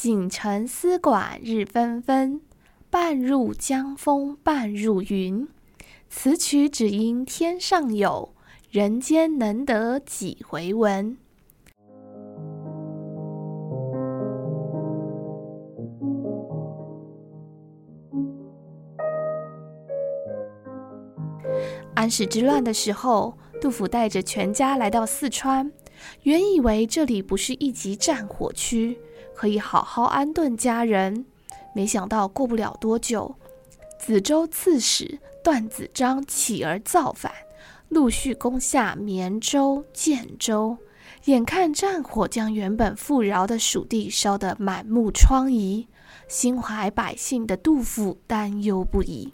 锦城丝管日纷纷，半入江风半入云。此曲只应天上有，人间能得几回闻。安史之乱的时候，杜甫带着全家来到四川，原以为这里不是一级战火区。可以好好安顿家人，没想到过不了多久，梓州刺史段子章起而造反，陆续攻下绵州、建州，眼看战火将原本富饶的蜀地烧得满目疮痍，心怀百姓的杜甫担忧不已。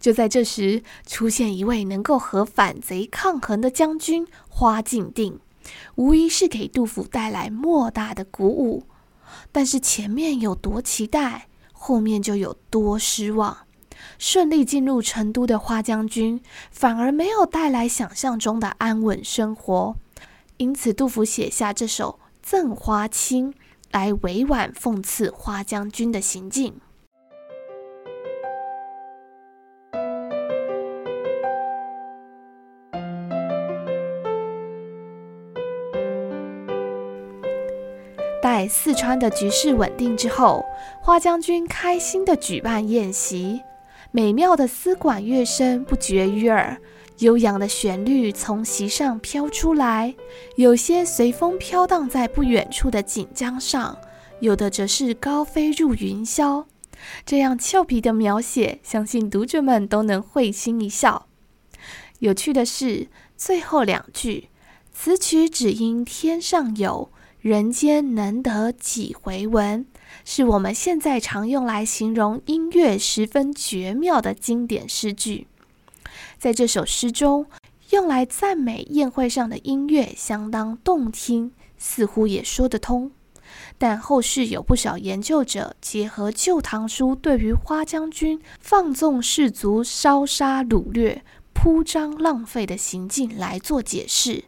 就在这时，出现一位能够和反贼抗衡的将军花敬定。无疑是给杜甫带来莫大的鼓舞，但是前面有多期待，后面就有多失望。顺利进入成都的花将军，反而没有带来想象中的安稳生活。因此，杜甫写下这首《赠花卿》，来委婉讽刺花将军的行径。在四川的局势稳定之后，花将军开心地举办宴席，美妙的丝管乐声不绝于耳，悠扬的旋律从席上飘出来，有些随风飘荡在不远处的锦江上，有的则是高飞入云霄。这样俏皮的描写，相信读者们都能会心一笑。有趣的是，最后两句“此曲只应天上有”。人间能得几回闻，是我们现在常用来形容音乐十分绝妙的经典诗句。在这首诗中，用来赞美宴会上的音乐相当动听，似乎也说得通。但后世有不少研究者结合《旧唐书》对于花将军放纵士卒、烧杀掳掠、铺张浪费的行径来做解释。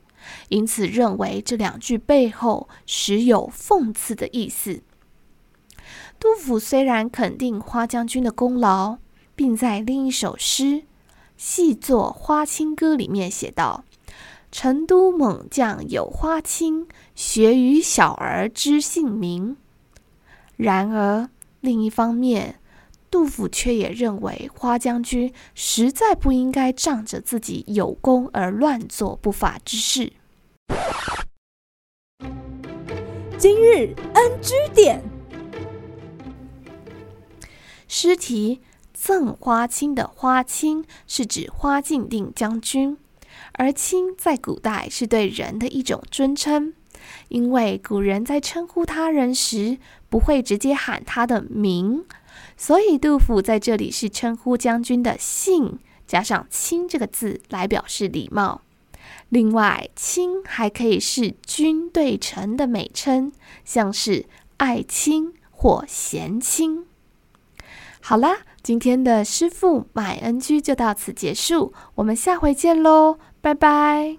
因此，认为这两句背后实有讽刺的意思。杜甫虽然肯定花将军的功劳，并在另一首诗《细作花卿歌》里面写道：“成都猛将有花卿，学与小儿知姓名。”然而，另一方面，杜甫却也认为花将军实在不应该仗着自己有功而乱做不法之事。今日 NG 点，诗题《赠花卿》的花卿是指花敬定将军，而卿在古代是对人的一种尊称，因为古人在称呼他人时不会直接喊他的名，所以杜甫在这里是称呼将军的姓，加上“卿”这个字来表示礼貌。另外，卿还可以是君对臣的美称，像是爱卿或贤卿。好啦，今天的师傅买恩居就到此结束，我们下回见喽，拜拜。